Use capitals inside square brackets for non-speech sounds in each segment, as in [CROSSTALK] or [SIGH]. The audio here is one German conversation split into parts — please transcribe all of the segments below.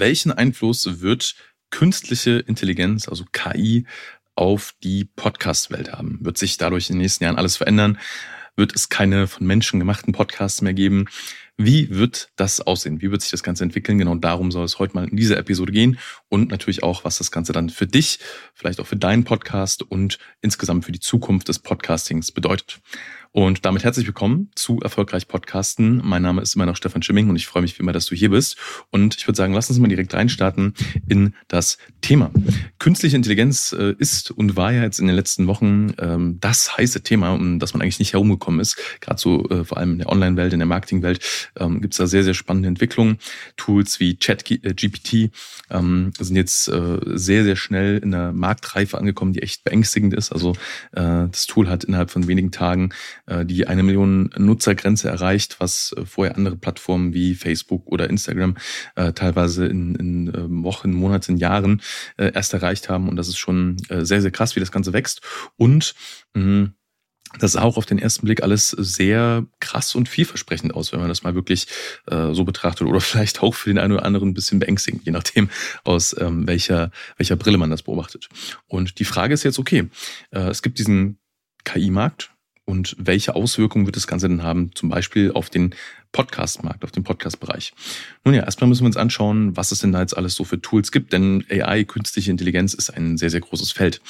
welchen Einfluss wird künstliche Intelligenz, also KI, auf die Podcast-Welt haben? Wird sich dadurch in den nächsten Jahren alles verändern? Wird es keine von Menschen gemachten Podcasts mehr geben? Wie wird das aussehen? Wie wird sich das Ganze entwickeln? Genau darum soll es heute mal in dieser Episode gehen und natürlich auch, was das Ganze dann für dich, vielleicht auch für deinen Podcast und insgesamt für die Zukunft des Podcastings bedeutet. Und damit herzlich willkommen zu Erfolgreich Podcasten. Mein Name ist immer noch Stefan Schimming und ich freue mich wie immer, dass du hier bist. Und ich würde sagen, lass uns mal direkt reinstarten in das Thema. Künstliche Intelligenz äh, ist und war ja jetzt in den letzten Wochen ähm, das heiße Thema, um das man eigentlich nicht herumgekommen ist. Gerade so äh, vor allem in der Online-Welt, in der Marketing-Welt ähm, gibt es da sehr, sehr spannende Entwicklungen. Tools wie ChatGPT äh, ähm, sind jetzt sehr, sehr schnell in der Marktreife angekommen, die echt beängstigend ist. Also das Tool hat innerhalb von wenigen Tagen die eine Million Nutzergrenze erreicht, was äh, vorher andere Plattformen wie Facebook oder Instagram äh, teilweise in, in ähm, Wochen, Monaten, Jahren erst erreicht haben. Und das ist schon sehr, sehr krass, wie das Ganze wächst. Und mh, das sah auch auf den ersten Blick alles sehr krass und vielversprechend aus, wenn man das mal wirklich äh, so betrachtet. Oder [LAUGHS] vielleicht auch für den einen oder anderen ein bisschen beängstigend, je nachdem, aus ähm, welcher, welcher Brille man das beobachtet. Und die Frage ist jetzt, okay, äh, es gibt diesen KI-Markt, und welche Auswirkungen wird das Ganze denn haben, zum Beispiel auf den Podcast-Markt, auf den Podcast-Bereich. Nun ja, erstmal müssen wir uns anschauen, was es denn da jetzt alles so für Tools gibt, denn AI, künstliche Intelligenz, ist ein sehr, sehr großes Feld.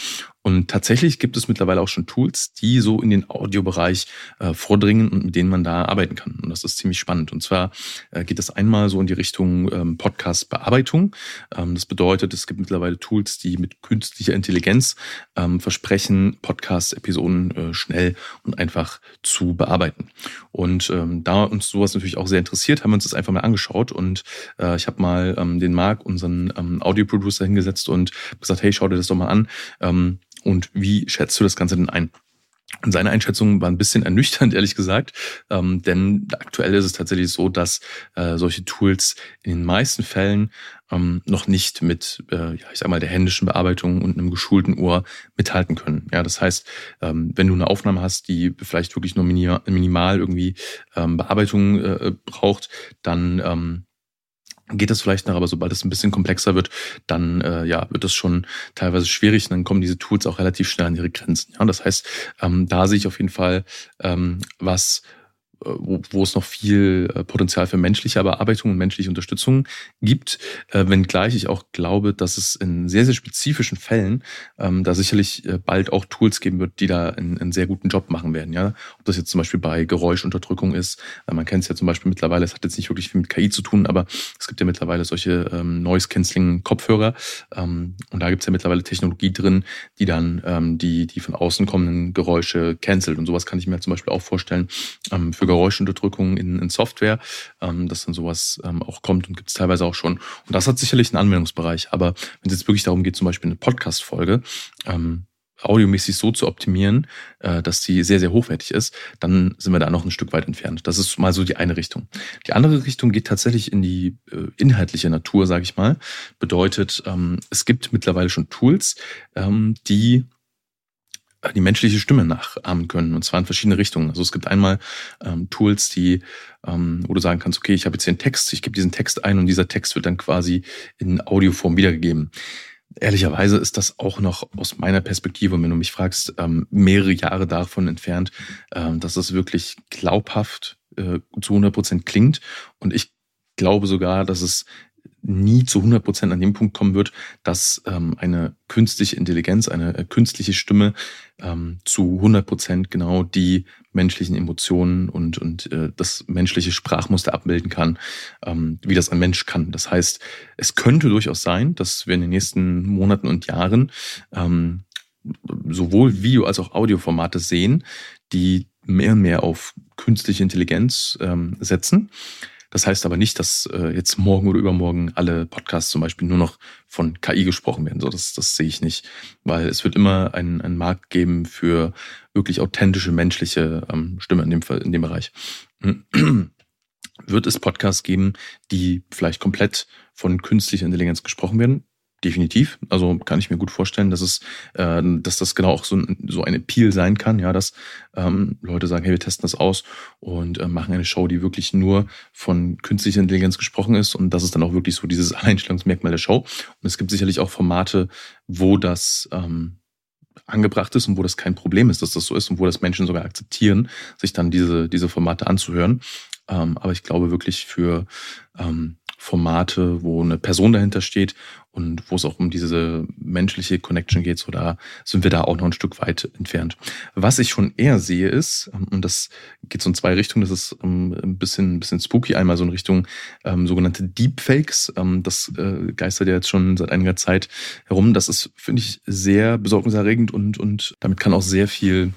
Und tatsächlich gibt es mittlerweile auch schon Tools, die so in den Audiobereich äh, vordringen und mit denen man da arbeiten kann. Und das ist ziemlich spannend. Und zwar äh, geht das einmal so in die Richtung ähm, Podcast-Bearbeitung. Ähm, das bedeutet, es gibt mittlerweile Tools, die mit künstlicher Intelligenz ähm, versprechen, Podcast-Episoden äh, schnell und einfach zu bearbeiten. Und ähm, da uns sowas natürlich auch sehr interessiert, haben uns das einfach mal angeschaut. Und äh, ich habe mal ähm, den Marc, unseren ähm, Audio-Producer, hingesetzt und gesagt, hey, schau dir das doch mal an. Ähm, und wie schätzt du das Ganze denn ein? Und seine Einschätzung war ein bisschen [LAUGHS] ernüchternd, ehrlich gesagt, ähm, denn aktuell ist es tatsächlich so, dass äh, solche Tools in den meisten Fällen ähm, noch nicht mit, äh, ja, ich sag mal, der händischen Bearbeitung und einem geschulten Ohr mithalten können. Ja, das heißt, ähm, wenn du eine Aufnahme hast, die vielleicht wirklich nur minimal irgendwie ähm, Bearbeitung äh, braucht, dann ähm, geht das vielleicht noch, aber sobald es ein bisschen komplexer wird, dann äh, ja wird es schon teilweise schwierig und dann kommen diese Tools auch relativ schnell an ihre Grenzen. Ja, das heißt, ähm, da sehe ich auf jeden Fall ähm, was wo, wo es noch viel äh, Potenzial für menschliche Bearbeitung und menschliche Unterstützung gibt, äh, wenngleich ich auch glaube, dass es in sehr, sehr spezifischen Fällen ähm, da sicherlich äh, bald auch Tools geben wird, die da einen, einen sehr guten Job machen werden. Ja, Ob das jetzt zum Beispiel bei Geräuschunterdrückung ist, äh, man kennt es ja zum Beispiel mittlerweile, es hat jetzt nicht wirklich viel mit KI zu tun, aber es gibt ja mittlerweile solche ähm, Noise-Canceling-Kopfhörer ähm, und da gibt es ja mittlerweile Technologie drin, die dann ähm, die, die von außen kommenden Geräusche cancelt und sowas kann ich mir zum Beispiel auch vorstellen ähm, für Geräuschunterdrückung in, in Software, ähm, dass dann sowas ähm, auch kommt und gibt es teilweise auch schon. Und das hat sicherlich einen Anwendungsbereich. Aber wenn es jetzt wirklich darum geht, zum Beispiel eine Podcast-Folge, ähm, audiomäßig so zu optimieren, äh, dass die sehr, sehr hochwertig ist, dann sind wir da noch ein Stück weit entfernt. Das ist mal so die eine Richtung. Die andere Richtung geht tatsächlich in die äh, inhaltliche Natur, sage ich mal. Bedeutet, ähm, es gibt mittlerweile schon Tools, ähm, die die menschliche Stimme nachahmen können und zwar in verschiedene Richtungen. Also es gibt einmal ähm, Tools, die, ähm, wo du sagen kannst, okay, ich habe jetzt einen Text, ich gebe diesen Text ein und dieser Text wird dann quasi in Audioform wiedergegeben. Ehrlicherweise ist das auch noch aus meiner Perspektive, wenn du mich fragst, ähm, mehrere Jahre davon entfernt, ähm, dass es wirklich glaubhaft äh, zu 100 Prozent klingt. Und ich glaube sogar, dass es nie zu 100 Prozent an dem Punkt kommen wird, dass ähm, eine künstliche Intelligenz, eine äh, künstliche Stimme ähm, zu 100 Prozent genau die menschlichen Emotionen und, und äh, das menschliche Sprachmuster abbilden kann, ähm, wie das ein Mensch kann. Das heißt, es könnte durchaus sein, dass wir in den nächsten Monaten und Jahren ähm, sowohl Video- als auch Audioformate sehen, die mehr und mehr auf künstliche Intelligenz ähm, setzen das heißt aber nicht, dass äh, jetzt morgen oder übermorgen alle Podcasts zum Beispiel nur noch von KI gesprochen werden. So, das, das sehe ich nicht, weil es wird immer einen, einen Markt geben für wirklich authentische menschliche ähm, Stimme in dem, in dem Bereich. [CLEARS THROAT] wird es Podcasts geben, die vielleicht komplett von künstlicher Intelligenz gesprochen werden? Definitiv. Also kann ich mir gut vorstellen, dass es, äh, dass das genau auch so, ein, so ein Appeal sein kann, ja, dass ähm, Leute sagen, hey, wir testen das aus und äh, machen eine Show, die wirklich nur von künstlicher Intelligenz gesprochen ist und das ist dann auch wirklich so dieses [LAUGHS] Alleinstellungsmerkmal der Show. Und es gibt sicherlich auch Formate, wo das ähm, angebracht ist und wo das kein Problem ist, dass das so ist und wo das Menschen sogar akzeptieren, sich dann diese, diese Formate anzuhören. Ähm, aber ich glaube wirklich für ähm, Formate, wo eine Person dahinter steht und wo es auch um diese menschliche Connection geht, so da sind wir da auch noch ein Stück weit entfernt. Was ich schon eher sehe ist, ähm, und das geht so in zwei Richtungen, das ist ähm, ein bisschen, ein bisschen spooky, einmal so in Richtung ähm, sogenannte Deepfakes. Ähm, das äh, geistert ja jetzt schon seit einiger Zeit herum. Das ist, finde ich, sehr besorgniserregend und, und damit kann auch sehr viel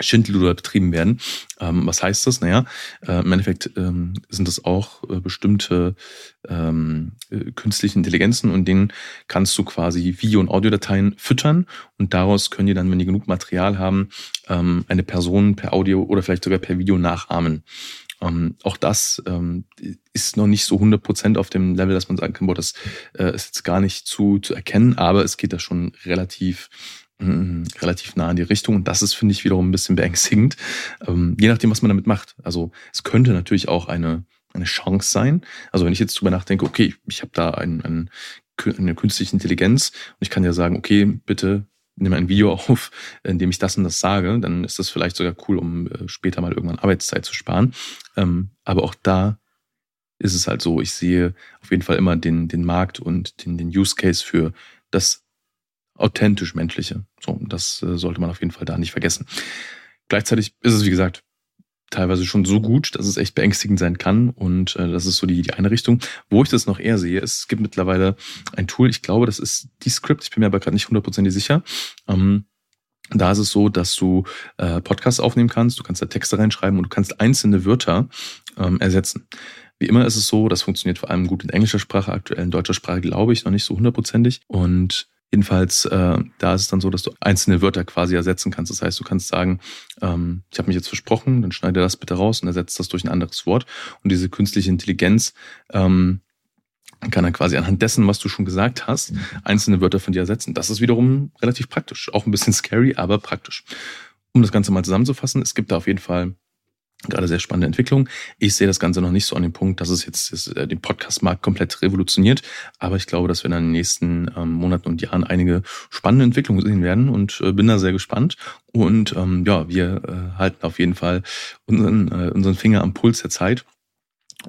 Schindluder betrieben werden. Ähm, was heißt das? Naja, äh, im Endeffekt ähm, sind das auch äh, bestimmte ähm, äh, künstliche Intelligenzen und denen kannst du quasi Video- und Audiodateien füttern und daraus können die dann, wenn die genug Material haben, ähm, eine Person per Audio oder vielleicht sogar per Video nachahmen. Ähm, auch das ähm, ist noch nicht so 100% auf dem Level, dass man sagen kann, boah, das äh, ist jetzt gar nicht zu, zu erkennen, aber es geht da schon relativ relativ nah in die Richtung. Und das ist, finde ich, wiederum ein bisschen beängstigend. Ähm, je nachdem, was man damit macht. Also es könnte natürlich auch eine, eine Chance sein. Also wenn ich jetzt drüber nachdenke, okay, ich habe da ein, ein, eine künstliche Intelligenz und ich kann ja sagen, okay, bitte nimm ein Video [LAUGHS] auf, in dem ich das und das sage, dann ist das vielleicht sogar cool, um äh, später mal irgendwann Arbeitszeit zu sparen. Ähm, aber auch da ist es halt so, ich sehe auf jeden Fall immer den, den Markt und den, den Use Case für das authentisch menschliche. So, das äh, sollte man auf jeden Fall da nicht vergessen. Gleichzeitig ist es, wie gesagt, teilweise schon so gut, dass es echt beängstigend sein kann. Und äh, das ist so die, die eine Richtung. Wo ich das noch eher sehe, es gibt mittlerweile ein Tool, ich glaube, das ist die Script, ich bin mir aber gerade nicht hundertprozentig sicher. Ähm, da ist es so, dass du äh, Podcasts aufnehmen kannst, du kannst da Texte reinschreiben und du kannst einzelne Wörter ähm, ersetzen. Wie immer ist es so, das funktioniert vor allem gut in englischer Sprache, aktuell in deutscher Sprache glaube ich noch nicht so hundertprozentig. Und Jedenfalls, äh, da ist es dann so, dass du einzelne Wörter quasi ersetzen kannst. Das heißt, du kannst sagen, ähm, ich habe mich jetzt versprochen, dann schneide das bitte raus und ersetzt das durch ein anderes Wort. Und diese künstliche Intelligenz ähm, kann dann quasi anhand dessen, was du schon gesagt hast, einzelne Wörter von dir ersetzen. Das ist wiederum relativ praktisch. Auch ein bisschen scary, aber praktisch. Um das Ganze mal zusammenzufassen, es gibt da auf jeden Fall gerade sehr spannende Entwicklung. Ich sehe das Ganze noch nicht so an dem Punkt, dass es jetzt das, äh, den Podcast-Markt komplett revolutioniert. Aber ich glaube, dass wir in den nächsten ähm, Monaten und Jahren einige spannende Entwicklungen sehen werden und äh, bin da sehr gespannt. Und ähm, ja, wir äh, halten auf jeden Fall unseren, äh, unseren Finger am Puls der Zeit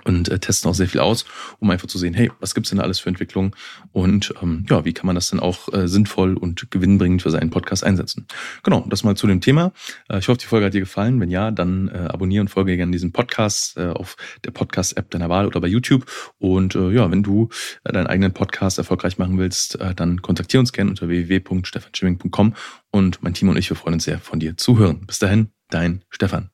und äh, testen auch sehr viel aus, um einfach zu sehen, hey, was gibt's denn da alles für Entwicklung und ähm, ja, wie kann man das denn auch äh, sinnvoll und gewinnbringend für seinen Podcast einsetzen. Genau, das mal zu dem Thema. Äh, ich hoffe, die Folge hat dir gefallen. Wenn ja, dann äh, abonniere und folge gerne diesen Podcast äh, auf der Podcast-App deiner Wahl oder bei YouTube. Und äh, ja, wenn du äh, deinen eigenen Podcast erfolgreich machen willst, äh, dann kontaktiere uns gerne unter www.stefanschimming.com und mein Team und ich, wir freuen uns sehr, von dir zu hören. Bis dahin, dein Stefan.